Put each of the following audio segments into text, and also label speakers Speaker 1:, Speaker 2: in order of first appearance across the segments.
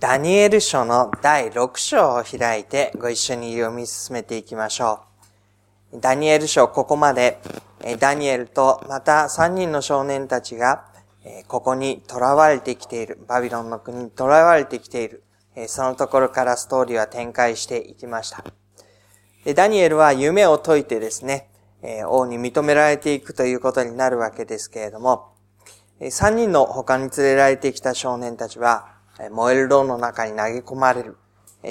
Speaker 1: ダニエル書の第6章を開いてご一緒に読み進めていきましょう。ダニエル書ここまでダニエルとまた3人の少年たちがここに囚われてきている、バビロンの国に囚われてきている、そのところからストーリーは展開していきました。ダニエルは夢を解いてですね、王に認められていくということになるわけですけれども、3人の他に連れられてきた少年たちは、燃える炉の中に投げ込まれる。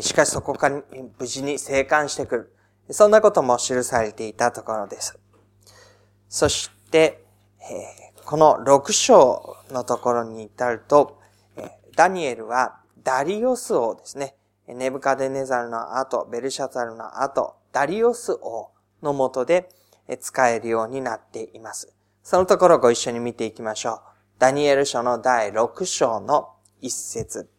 Speaker 1: しかしそこから無事に生還してくる。そんなことも記されていたところです。そして、この6章のところに至ると、ダニエルはダリオス王ですね。ネブカデネザルの後、ベルシャザルの後、ダリオス王のもとで使えるようになっています。そのところをご一緒に見ていきましょう。ダニエル書の第6章の一節。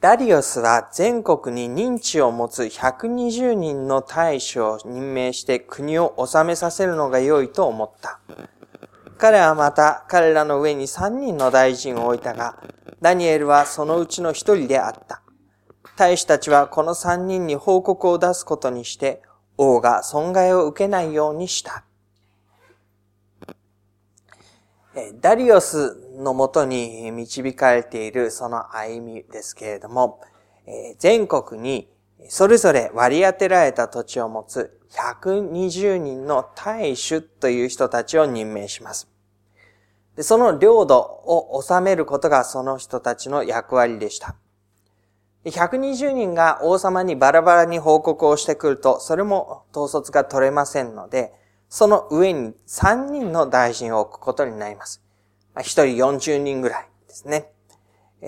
Speaker 1: ダリオスは全国に認知を持つ120人の大使を任命して国を治めさせるのが良いと思った。彼はまた彼らの上に3人の大臣を置いたが、ダニエルはそのうちの一人であった。大使たちはこの3人に報告を出すことにして、王が損害を受けないようにした。ダリオスのもとに導かれているその歩みですけれども、全国にそれぞれ割り当てられた土地を持つ120人の大主という人たちを任命します。その領土を治めることがその人たちの役割でした。120人が王様にバラバラに報告をしてくると、それも統率が取れませんので、その上に3人の大臣を置くことになります。1人40人ぐらいですね。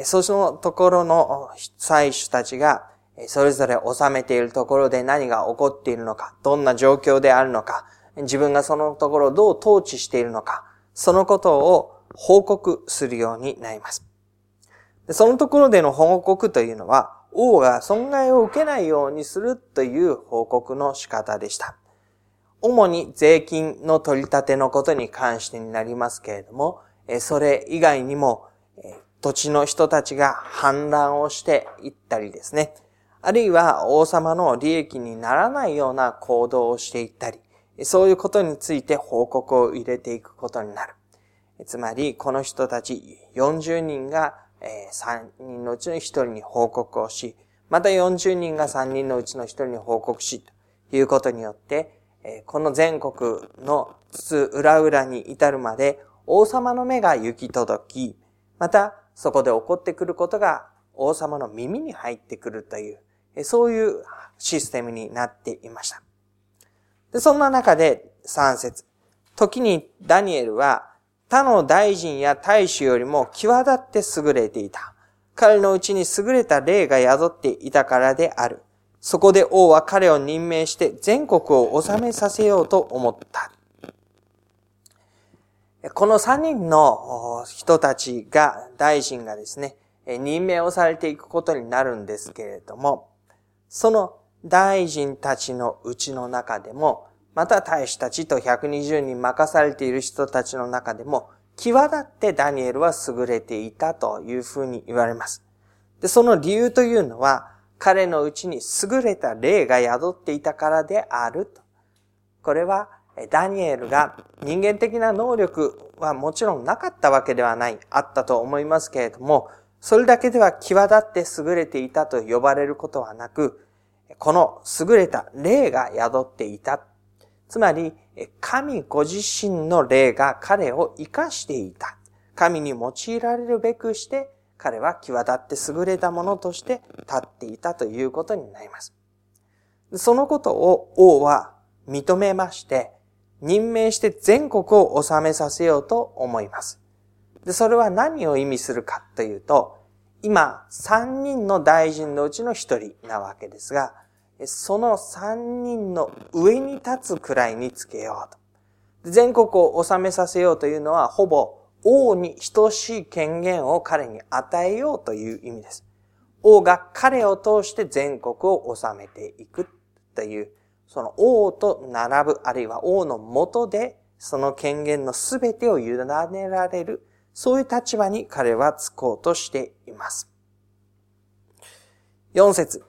Speaker 1: そのところの祭司たちが、それぞれ治めているところで何が起こっているのか、どんな状況であるのか、自分がそのところをどう統治しているのか、そのことを報告するようになります。そのところでの報告というのは、王が損害を受けないようにするという報告の仕方でした。主に税金の取り立てのことに関してになりますけれども、それ以外にも、土地の人たちが反乱をしていったりですね、あるいは王様の利益にならないような行動をしていったり、そういうことについて報告を入れていくことになる。つまり、この人たち40人が3人のうちの1人に報告をし、また40人が3人のうちの1人に報告し、ということによって、この全国の津裏裏に至るまで王様の目が行き届き、またそこで起こってくることが王様の耳に入ってくるという、そういうシステムになっていました。でそんな中で3節時にダニエルは他の大臣や大使よりも際立って優れていた。彼のうちに優れた霊が宿っていたからである。そこで王は彼を任命して全国を治めさせようと思った。この三人の人たちが、大臣がですね、任命をされていくことになるんですけれども、その大臣たちのうちの中でも、また大使たちと120人任されている人たちの中でも、際立ってダニエルは優れていたというふうに言われます。で、その理由というのは、彼のうちに優れた霊が宿っていたからである。これは、ダニエルが人間的な能力はもちろんなかったわけではない、あったと思いますけれども、それだけでは際立って優れていたと呼ばれることはなく、この優れた霊が宿っていた。つまり、神ご自身の霊が彼を生かしていた。神に用いられるべくして彼は際立って優れたものとして立っていたということになります。そのことを王は認めまして、任命して全国を治めさせようと思います。で、それは何を意味するかというと、今、三人の大臣のうちの一人なわけですが、その三人の上に立つくらいにつけようと。全国を治めさせようというのは、ほぼ王に等しい権限を彼に与えようという意味です。王が彼を通して全国を治めていくという、その王と並ぶ、あるいは王の下で、その権限のすべてを委ねられる、そういう立場に彼はつこうとしています。4節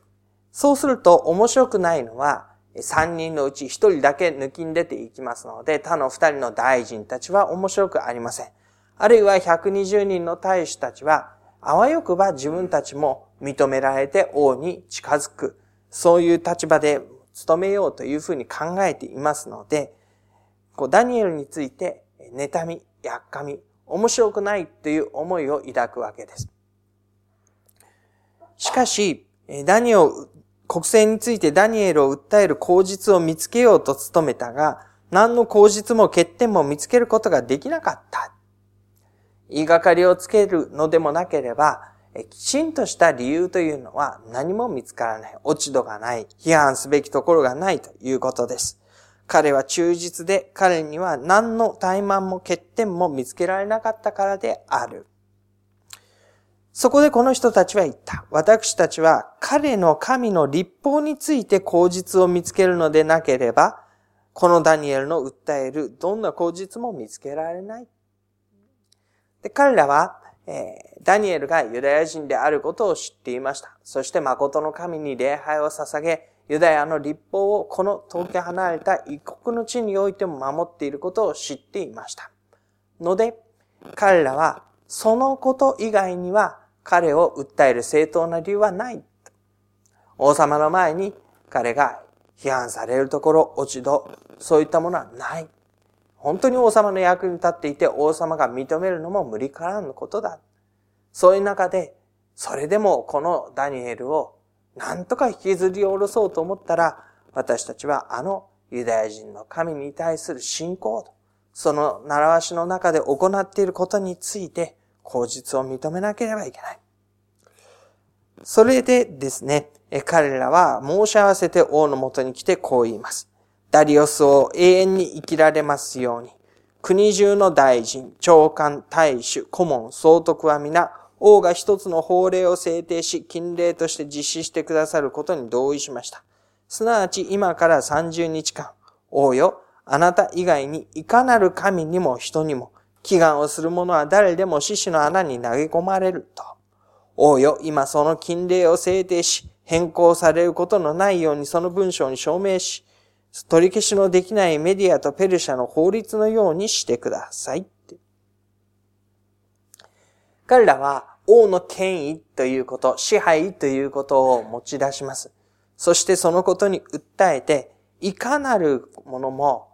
Speaker 1: そうすると面白くないのは、3人のうち1人だけ抜きに出ていきますので、他の2人の大臣たちは面白くありません。あるいは120人の大使たちは、あわよくば自分たちも認められて王に近づく、そういう立場で務めようというふうに考えていますので、こうダニエルについて、妬み、やっかみ、面白くないという思いを抱くわけです。しかし、ダニエル、国政についてダニエルを訴える口実を見つけようと努めたが、何の口実も欠点も見つけることができなかった。言いがかりをつけるのでもなければ、きちんとした理由というのは何も見つからない。落ち度がない。批判すべきところがないということです。彼は忠実で彼には何の怠慢も欠点も見つけられなかったからである。そこでこの人たちは言った。私たちは彼の神の立法について口実を見つけるのでなければ、このダニエルの訴えるどんな口実も見つけられない。で彼らはえ、ダニエルがユダヤ人であることを知っていました。そして誠の神に礼拝を捧げ、ユダヤの立法をこの遠く離れた一国の地においても守っていることを知っていました。ので、彼らはそのこと以外には彼を訴える正当な理由はない。王様の前に彼が批判されるところ、落ち度、そういったものはない。本当に王様の役に立っていて王様が認めるのも無理からぬことだ。そういう中で、それでもこのダニエルを何とか引きずり下ろそうと思ったら、私たちはあのユダヤ人の神に対する信仰と、その習わしの中で行っていることについて、口実を認めなければいけない。それでですね、彼らは申し合わせて王のもとに来てこう言います。ダリオスを永遠に生きられますように。国中の大臣、長官、大主、顧問、総督は皆、王が一つの法令を制定し、禁令として実施してくださることに同意しました。すなわち今から30日間、王よ、あなた以外にいかなる神にも人にも、祈願をする者は誰でも獅子の穴に投げ込まれると。王よ、今その禁令を制定し、変更されることのないようにその文章に証明し、取り消しのできないメディアとペルシャの法律のようにしてください。彼らは王の権威ということ、支配ということを持ち出します。そしてそのことに訴えて、いかなるものも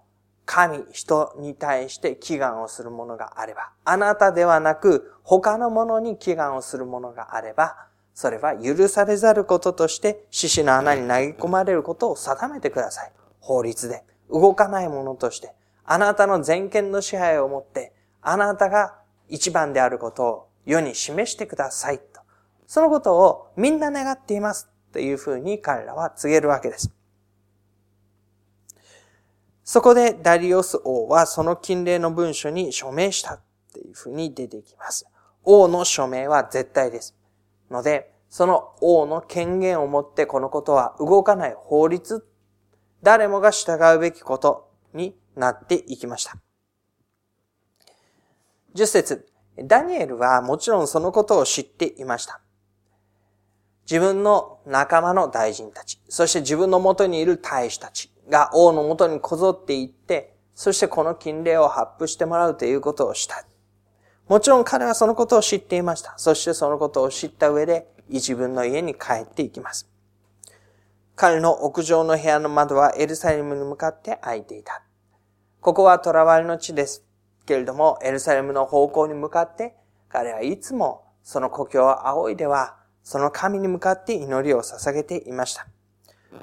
Speaker 1: 神、人に対して祈願をするものがあれば、あなたではなく他のものに祈願をするものがあれば、それは許されざることとして獅子の穴に投げ込まれることを定めてください。法律で動かないものとして、あなたの全権の支配をもって、あなたが一番であることを世に示してくださいと。そのことをみんな願っていますというふうに彼らは告げるわけです。そこでダリオス王はその禁令の文書に署名したというふうに出てきます。王の署名は絶対です。ので、その王の権限を持ってこのことは動かない法律誰もが従うべきことになっていきました。十節ダニエルはもちろんそのことを知っていました。自分の仲間の大臣たち、そして自分の元にいる大使たちが王の元にこぞっていって、そしてこの禁令を発布してもらうということをした。もちろん彼はそのことを知っていました。そしてそのことを知った上で、自分の家に帰っていきます。彼の屋上の部屋の窓はエルサレムに向かって開いていた。ここは囚われの地です。けれども、エルサレムの方向に向かって、彼はいつもその故郷を仰いでは、その神に向かって祈りを捧げていました。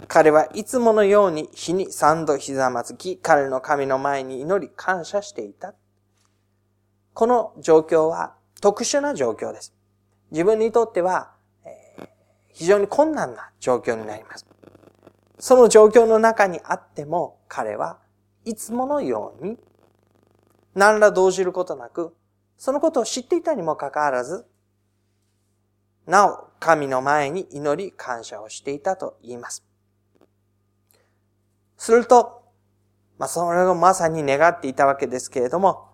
Speaker 1: 彼はいつものように日に三度ひざまずき、彼の神の前に祈り感謝していた。この状況は特殊な状況です。自分にとっては、非常に困難な状況になります。その状況の中にあっても彼はいつものように何ら動じることなくそのことを知っていたにもかかわらずなお神の前に祈り感謝をしていたと言います。すると、まあ、それをまさに願っていたわけですけれども、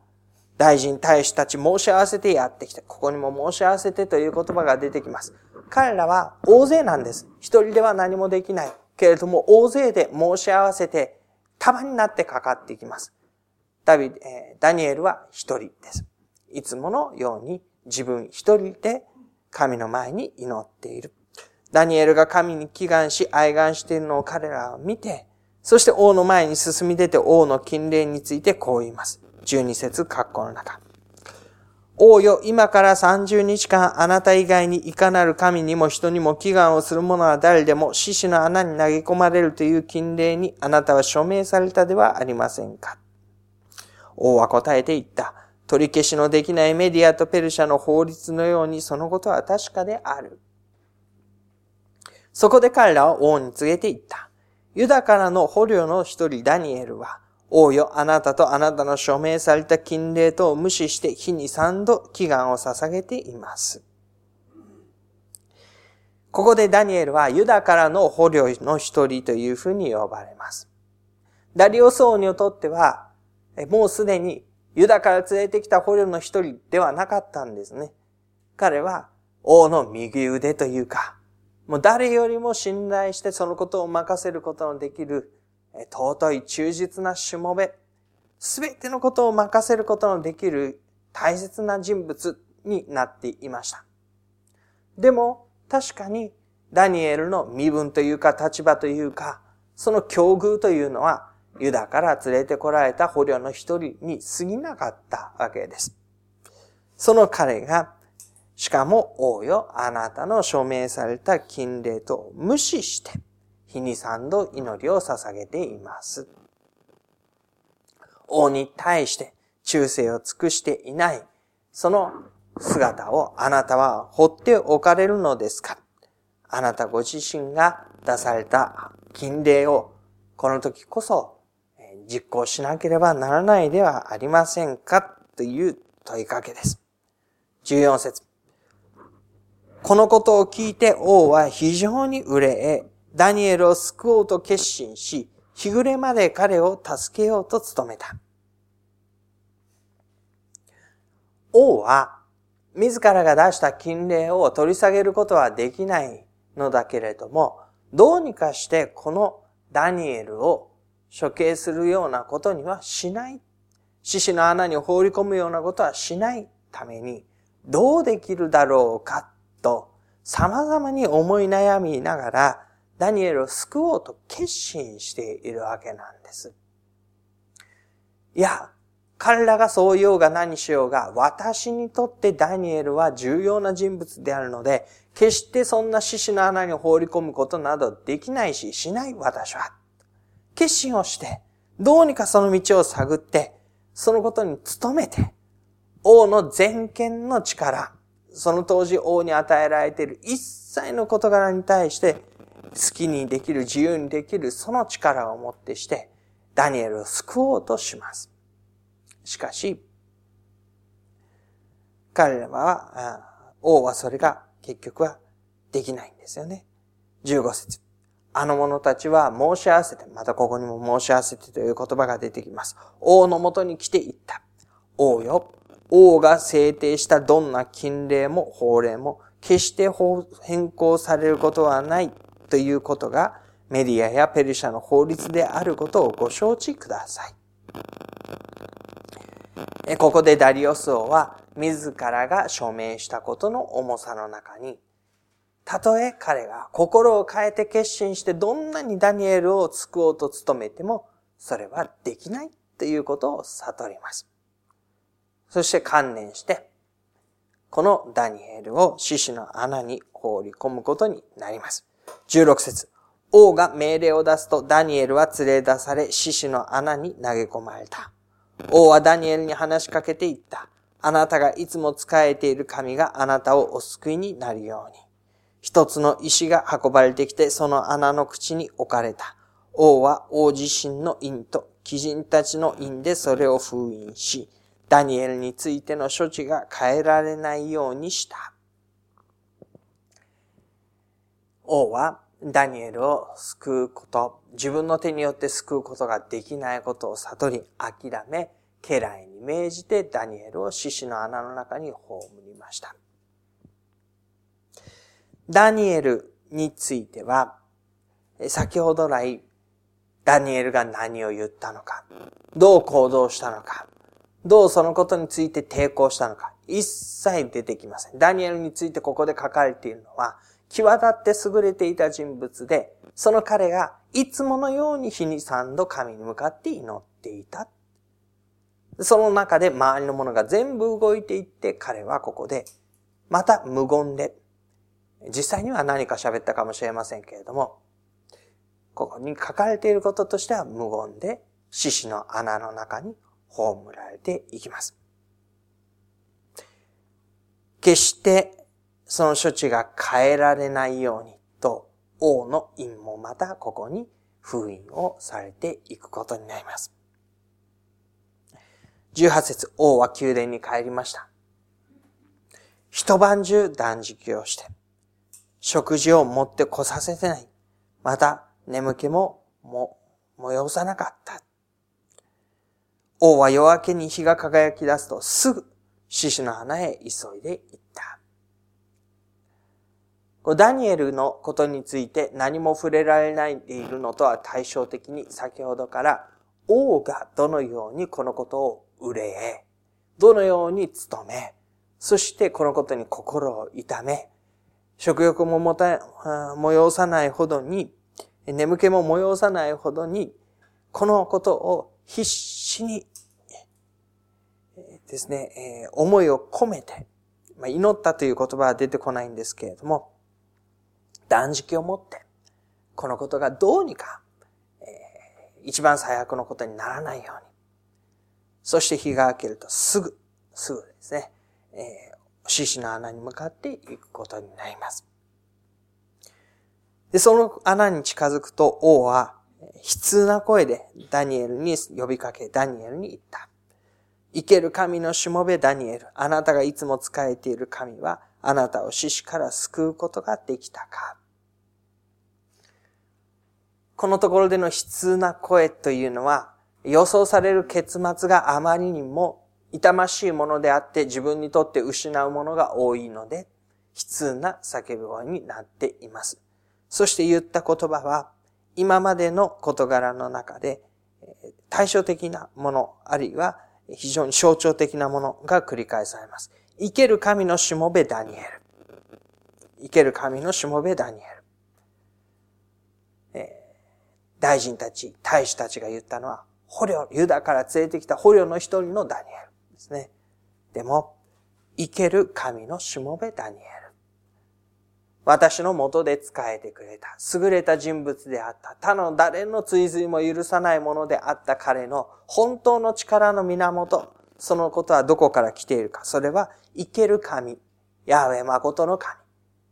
Speaker 1: 大臣、大使たち申し合わせてやってきて、ここにも申し合わせてという言葉が出てきます。彼らは大勢なんです。一人では何もできない。けれども、大勢で申し合わせて、束になってかかっていきます。ダビ、え、ダニエルは一人です。いつものように自分一人で神の前に祈っている。ダニエルが神に祈願し、愛願しているのを彼らは見て、そして王の前に進み出て王の禁令についてこう言います。12節括弧の中。王よ、今から30日間あなた以外にいかなる神にも人にも祈願をする者は誰でも獅子の穴に投げ込まれるという禁令にあなたは署名されたではありませんか。王は答えて言った。取り消しのできないメディアとペルシャの法律のようにそのことは確かである。そこで彼らは王に告げて言った。ユダからの捕虜の一人ダニエルは、王よ、あなたとあなたの署名された禁令とを無視して日に三度祈願を捧げています。ここでダニエルはユダからの捕虜の一人というふうに呼ばれます。ダリオス王にとっては、もうすでにユダから連れてきた捕虜の一人ではなかったんですね。彼は王の右腕というか、もう誰よりも信頼してそのことを任せることのできる、尊い忠実なしもべ、すべてのことを任せることのできる大切な人物になっていました。でも、確かにダニエルの身分というか立場というか、その境遇というのは、ユダから連れてこられた捕虜の一人に過ぎなかったわけです。その彼がしかも王よ、あなたの署名された禁令と無視して、日に三度祈りを捧げています。王に対して忠誠を尽くしていない、その姿をあなたは放っておかれるのですか？あなたご自身が出された禁令をこの時こそ実行しなければならないではありませんか？という問いかけです。14節このことを聞いて王は非常に憂え、ダニエルを救おうと決心し、日暮れまで彼を助けようと努めた。王は、自らが出した禁令を取り下げることはできないのだけれども、どうにかしてこのダニエルを処刑するようなことにはしない。獅子の穴に放り込むようなことはしないために、どうできるだろうかと様々に思い悩みながら、ダニエルを救おうと決心しているわけなんです。いや、彼らがそう言おうが何しようが、私にとってダニエルは重要な人物であるので、決してそんな獅子の穴に放り込むことなどできないし、しない私は。決心をして、どうにかその道を探って、そのことに努めて、王の全権の力、その当時王に与えられている一切の事柄に対して、好きにできる、自由にできる、その力をもってして、ダニエルを救おうとします。しかし、彼らは、王はそれが結局はできないんですよね。15節あの者たちは申し合わせて、またここにも申し合わせてという言葉が出てきます。王のもとに来て言った。王よ、王が制定したどんな禁令も法令も決して変更されることはないということがメディアやペルシャの法律であることをご承知ください。ここでダリオス王は自らが署名したことの重さの中に、たとえ彼が心を変えて決心してどんなにダニエルを救おうと努めても、それはできないということを悟ります。そして観念して、このダニエルを獅子の穴に放り込むことになります。16節王が命令を出すとダニエルは連れ出され獅子の穴に投げ込まれた。王はダニエルに話しかけて言った。あなたがいつも仕えている神があなたをお救いになるように。一つの石が運ばれてきてその穴の口に置かれた。王は王自身の印と鬼人たちの印でそれを封印し、ダニエルについての処置が変えられないようにした。王はダニエルを救うこと、自分の手によって救うことができないことを悟り、諦め、家来に命じてダニエルを獅子の穴の中に葬りました。ダニエルについては、先ほど来、ダニエルが何を言ったのか、どう行動したのか、どうそのことについて抵抗したのか、一切出てきません。ダニエルについてここで書かれているのは、際立って優れていた人物で、その彼がいつものように日に三度神に向かって祈っていた。その中で周りのものが全部動いていって、彼はここで、また無言で、実際には何か喋ったかもしれませんけれども、ここに書かれていることとしては無言で、獅子の穴の中に葬られていきます。決してその処置が変えられないようにと、王の印もまたここに封印をされていくことになります。18節王は宮殿に帰りました。一晩中断食をして、食事を持ってこさせてない。また、眠気もも、催さなかった。王は夜明けに日が輝き出すとすぐ獅子の花へ急いで行った。ダニエルのことについて何も触れられないでいるのとは対照的に先ほどから王がどのようにこのことを憂え、どのように努め、そしてこのことに心を痛め、食欲ももた、催さないほどに、眠気も催さないほどに、このことを必死にですね、思いを込めて、祈ったという言葉は出てこないんですけれども、断食を持って、このことがどうにか、一番最悪のことにならないように、そして日が明けるとすぐ、すぐですね、えー、獅子の穴に向かっていくことになります。で、その穴に近づくと王は悲痛な声でダニエルに呼びかけ、ダニエルに言った。生ける神のしもべダニエル、あなたがいつも仕えている神は、あなたを死死から救うことができたかこのところでの悲痛な声というのは、予想される結末があまりにも痛ましいものであって自分にとって失うものが多いので、悲痛な叫び声になっています。そして言った言葉は、今までの事柄の中で、対照的なもの、あるいは非常に象徴的なものが繰り返されます。生ける神のしもべダニエル。生ける神のしもべダニエル。えー、大臣たち、大使たちが言ったのは、捕虜、ユダから連れてきた捕虜の一人のダニエルですね。でも、生ける神のしもべダニエル。私の元で仕えてくれた、優れた人物であった、他の誰の追随も許さないものであった彼の本当の力の源、そのことはどこから来ているか。それは、生ける神、ヤーウェ誠の神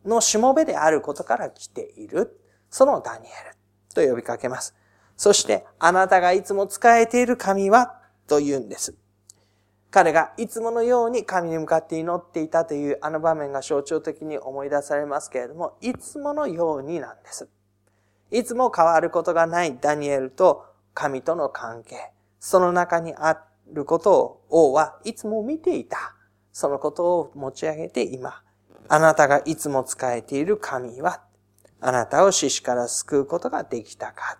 Speaker 1: のしもべであることから来ている。そのダニエルと呼びかけます。そして、あなたがいつも使えている神は、と言うんです。彼がいつものように神に向かって祈っていたというあの場面が象徴的に思い出されますけれども、いつものようになんです。いつも変わることがないダニエルと神との関係、その中にあることを王はいつも見ていた。そのことを持ち上げて今、あなたがいつも使えている神は、あなたを死死から救うことができたか。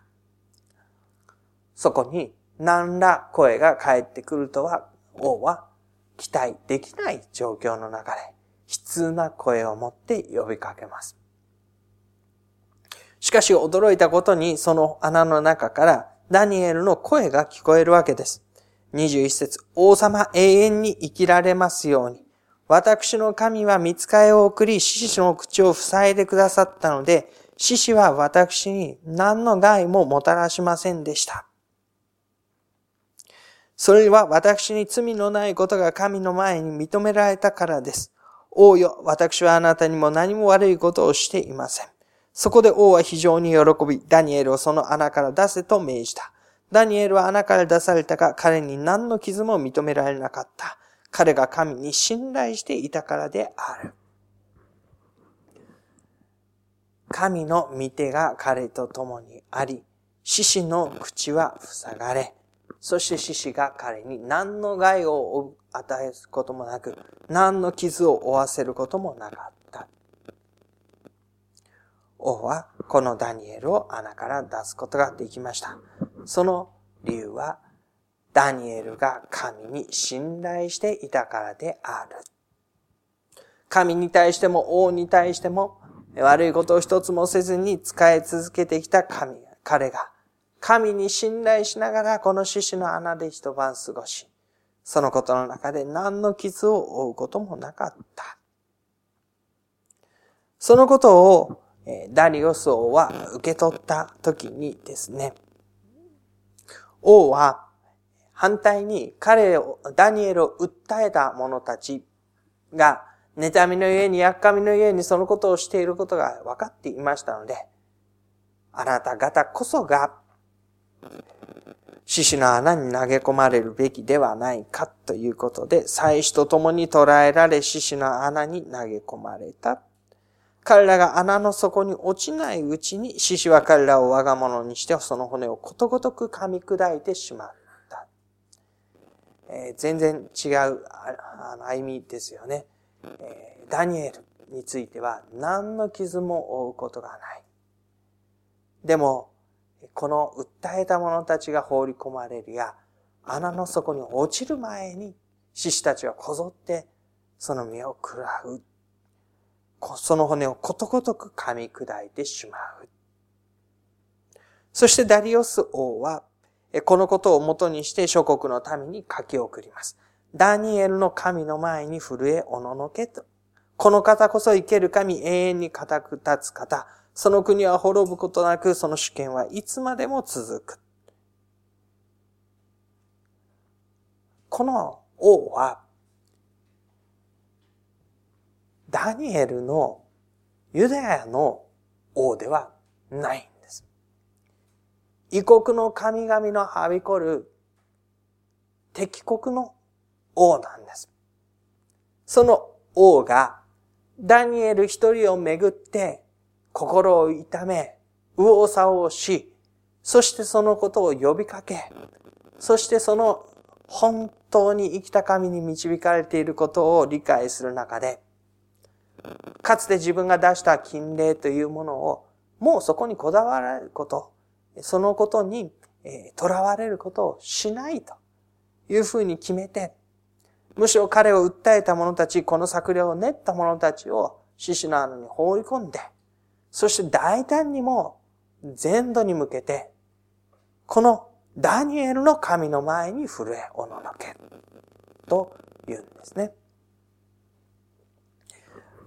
Speaker 1: そこに何ら声が返ってくるとは、王は期待できない状況の中で、悲痛な声を持って呼びかけます。しかし驚いたことにその穴の中からダニエルの声が聞こえるわけです。21節王様永遠に生きられますように。私の神は見つかを送り、獅子の口を塞いでくださったので、獅子は私に何の害ももたらしませんでした。それは私に罪のないことが神の前に認められたからです。王よ、私はあなたにも何も悪いことをしていません。そこで王は非常に喜び、ダニエルをその穴から出せと命じた。ダニエルは穴から出されたが、彼に何の傷も認められなかった。彼が神に信頼していたからである。神の御手が彼と共にあり、獅子の口は塞がれ、そして獅子が彼に何の害を与えることもなく、何の傷を負わせることもなかった。王はこのダニエルを穴から出すことができました。その理由は、ダニエルが神に信頼していたからである。神に対しても王に対しても悪いことを一つもせずに使い続けてきた神、彼が神に信頼しながらこの獅子の穴で一晩過ごし、そのことの中で何の傷を負うこともなかった。そのことをダリオス王は受け取った時にですね、王は反対に彼を、ダニエルを訴えた者たちが、妬みの家に、やっかみの家にそのことをしていることが分かっていましたので、あなた方こそが、獅子の穴に投げ込まれるべきではないかということで、祭司と共に捕らえられ獅子の穴に投げ込まれた彼らが穴の底に落ちないうちに、獅子は彼らを我が物にして、その骨をことごとく噛み砕いてしまった。え、全然違う歩みですよね、え、ダニエルについては何の傷も負うことがない。でも、この訴えた者たちが放り込まれるや、穴の底に落ちる前に、獅子たちはこぞってその身を喰らうその骨をことごとく噛み砕いてしまう。そしてダリオス王は、このことをもとにして諸国の民に書き送ります。ダニエルの神の前に震えおののけと。この方こそ生ける神永遠に固く立つ方。その国は滅ぶことなく、その主権はいつまでも続く。この王は、ダニエルのユダヤの王ではない。異国の神々のはびこる敵国の王なんです。その王がダニエル一人をめぐって心を痛め、右往左往し、そしてそのことを呼びかけ、そしてその本当に生きた神に導かれていることを理解する中で、かつて自分が出した金礼というものを、もうそこにこだわられること、そのことに、えー、囚われることをしないというふうに決めて、むしろ彼を訴えた者たち、この策略を練った者たちを獅子の穴に放り込んで、そして大胆にも全土に向けて、このダニエルの神の前に震えおののけ、と言うんですね。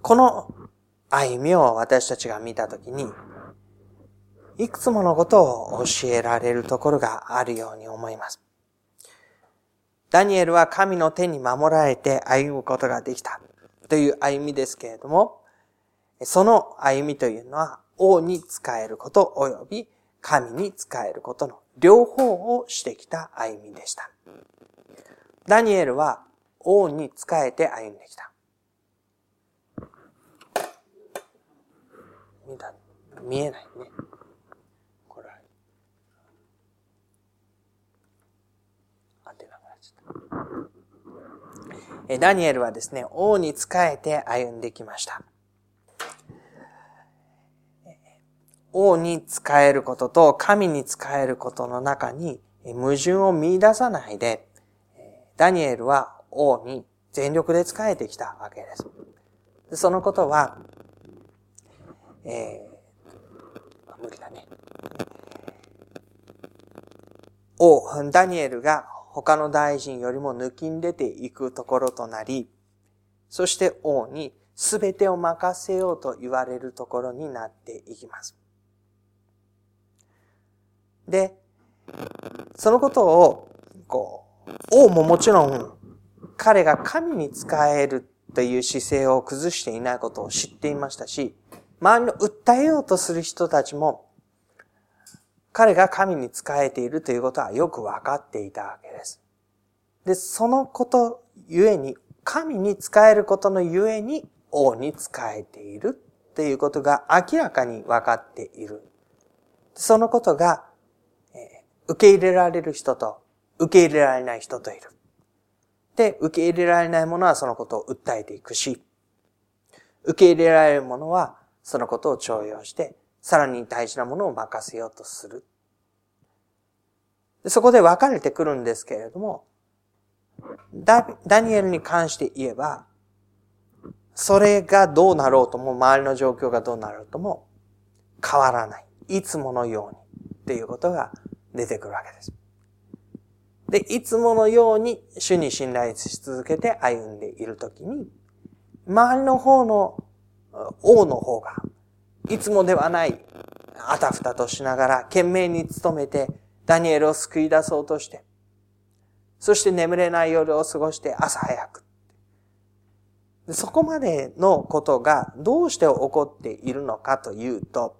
Speaker 1: この歩みを私たちが見たときに、いくつものことを教えられるところがあるように思います。ダニエルは神の手に守られて歩むことができたという歩みですけれども、その歩みというのは王に使えること及び神に使えることの両方をしてきた歩みでした。ダニエルは王に仕えて歩んでき。た、見えないね。これ、当てなくなっちゃった。ダニエルはですね、王に仕えて歩んできました。王に仕えることと神に仕えることの中に矛盾を見出さないで、ダニエルは王に全力で仕えてきたわけです。そのことは、えー、無理だね。王、ダニエルが他の大臣よりも抜きん出ていくところとなり、そして王に全てを任せようと言われるところになっていきます。で、そのことを、こう、王ももちろん彼が神に仕えるという姿勢を崩していないことを知っていましたし、周りの訴えようとする人たちも、彼が神に仕えているということはよく分かっていたわけです。で、そのことゆえに、神に仕えることのゆえに王に仕えているっていうことが明らかに分かっている。そのことが、え、受け入れられる人と受け入れられない人といる。で、受け入れられない者はそのことを訴えていくし、受け入れられる者はそのことを重用して、さらに大事なものを任せようとする。そこで分かれてくるんですけれども、ダダニエルに関して言えば、それがどうなろうとも、周りの状況がどうなろうとも、変わらない。いつものように。っていうことが出てくるわけです。で、いつものように主に信頼し続けて歩んでいるときに、周りの方の王の方が、いつもではない、あたふたとしながら懸命に努めて、ダニエルを救い出そうとして、そして眠れない夜を過ごして朝早く。そこまでのことがどうして起こっているのかというと、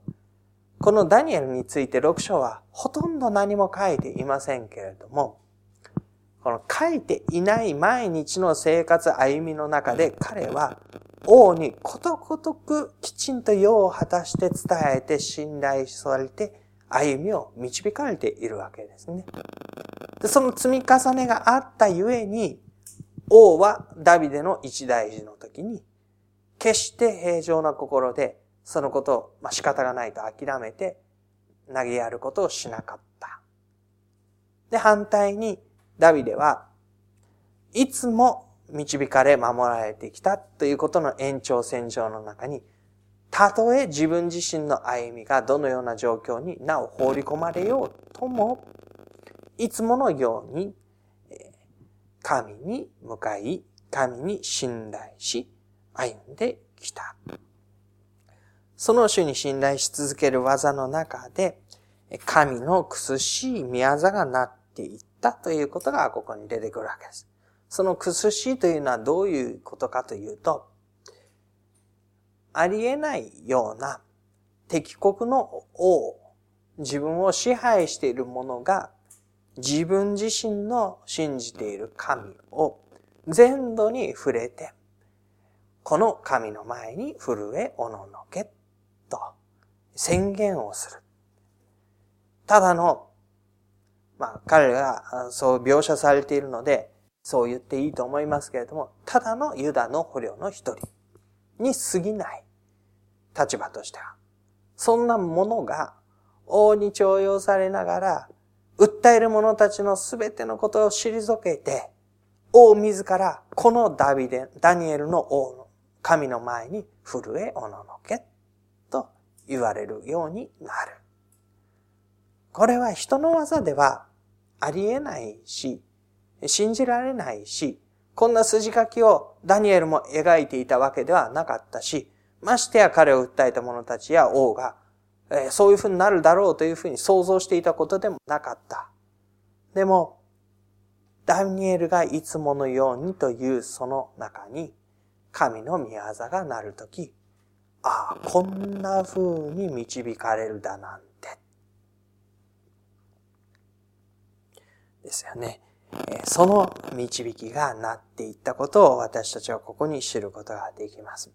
Speaker 1: このダニエルについて6章はほとんど何も書いていませんけれども、この書いていない毎日の生活歩みの中で彼は王にことごとくきちんと用を果たして伝えて信頼されて歩みを導かれているわけですね。でその積み重ねがあったゆえに、王はダビデの一大事の時に、決して平常な心で、そのことを、まあ、仕方がないと諦めて、投げやることをしなかった。で、反対に、ダビデは、いつも導かれ守られてきたということの延長線上の中に、たとえ自分自身の歩みがどのような状況になお放り込まれようとも、いつものように、神に向かい、神に信頼し、歩んできた。その主に信頼し続ける技の中で、神の苦しい宮座がなっていったということがここに出てくるわけです。その苦しいというのはどういうことかというと、ありえないような敵国の王、自分を支配している者が自分自身の信じている神を全土に触れて、この神の前に震えおののけと宣言をする。ただの、まあ彼がそう描写されているので、そう言っていいと思いますけれども、ただのユダの捕虜の一人に過ぎない立場としては。そんなものが王に重用されながら、訴える者たちのすべてのことを退けて、王自らこのダビデ、ダニエルの王の神の前に震えおののけと言われるようになる。これは人の技ではありえないし、信じられないし、こんな筋書きをダニエルも描いていたわけではなかったし、ましてや彼を訴えた者たちや王が、えそういうふうになるだろうというふうに想像していたことでもなかった。でも、ダニエルがいつものようにというその中に、神の御業がなるとき、ああ、こんな風に導かれるだなんて。ですよね。その導きがなっていったことを私たちはここに知ることができます。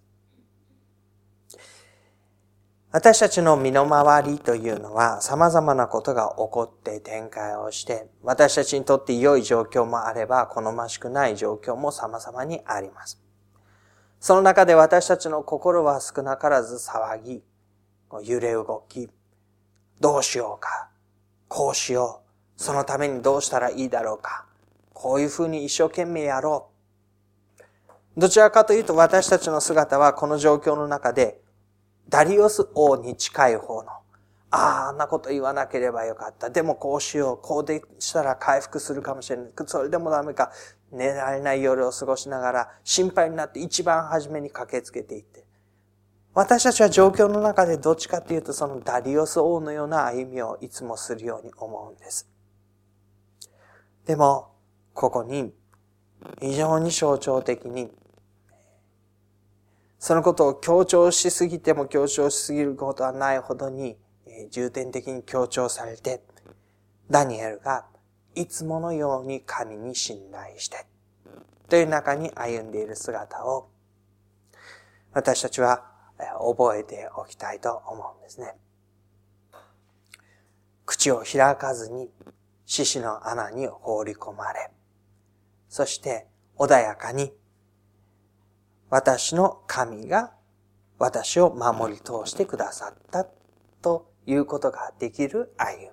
Speaker 1: 私たちの身の回りというのは様々なことが起こって展開をして、私たちにとって良い状況もあれば好ましくない状況も様々にあります。その中で私たちの心は少なからず騒ぎ、揺れ動き、どうしようか、こうしよう、そのためにどうしたらいいだろうか、こういうふうに一生懸命やろう。どちらかというと私たちの姿はこの状況の中でダリオス王に近い方の、ああ、あんなこと言わなければよかった。でもこうしよう。こうでしたら回復するかもしれない。それでもダメか。寝られない夜を過ごしながら心配になって一番初めに駆けつけていって。私たちは状況の中でどっちかっていうとそのダリオス王のような歩みをいつもするように思うんです。でも、ここに非常に象徴的に、そのことを強調しすぎても強調しすぎることはないほどに重点的に強調されて、ダニエルがいつものように神に信頼して、という中に歩んでいる姿を、私たちは覚えておきたいと思うんですね。口を開かずに獅子の穴に放り込まれ、そして穏やかに私の神が私を守り通してくださったということができる歩み。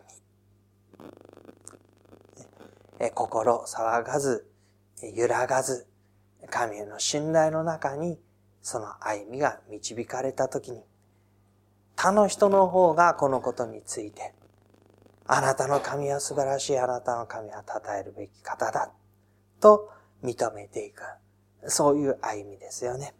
Speaker 1: 心騒がず、揺らがず、神への信頼の中にその歩みが導かれたときに、他の人の方がこのことについて、あなたの神は素晴らしい、あなたの神は称えるべき方だ、と認めていく。そういう歩みですよね。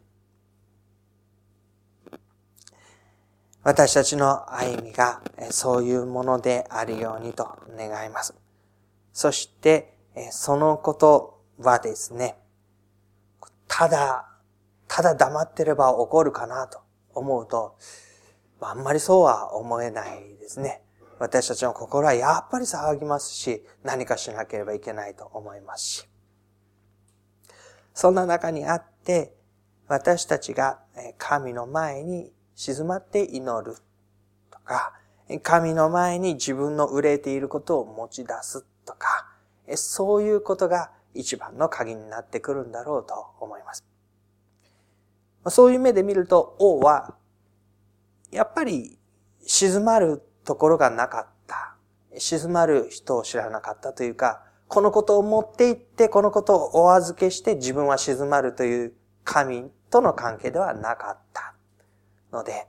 Speaker 1: 私たちの歩みがそういうものであるようにと願います。そして、そのことはですね、ただ、ただ黙ってれば起こるかなと思うと、あんまりそうは思えないですね。私たちの心はやっぱり騒ぎますし、何かしなければいけないと思いますし。そんな中にあって、私たちが神の前に静まって祈るとか、神の前に自分の憂えていることを持ち出すとか、そういうことが一番の鍵になってくるんだろうと思います。そういう目で見ると、王は、やっぱり静まるところがなかった。静まる人を知らなかったというか、このことを持っていって、このことをお預けして自分は静まるという神との関係ではなかったので、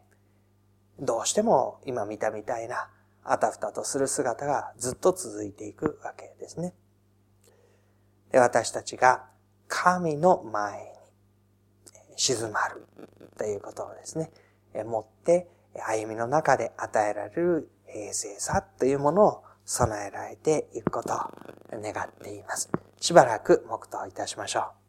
Speaker 1: どうしても今見たみたいなあたふたとする姿がずっと続いていくわけですね。で私たちが神の前に静まるということをですね、持って歩みの中で与えられる平静さというものを備えられていくことを願っています。しばらく黙祷いたしましょう。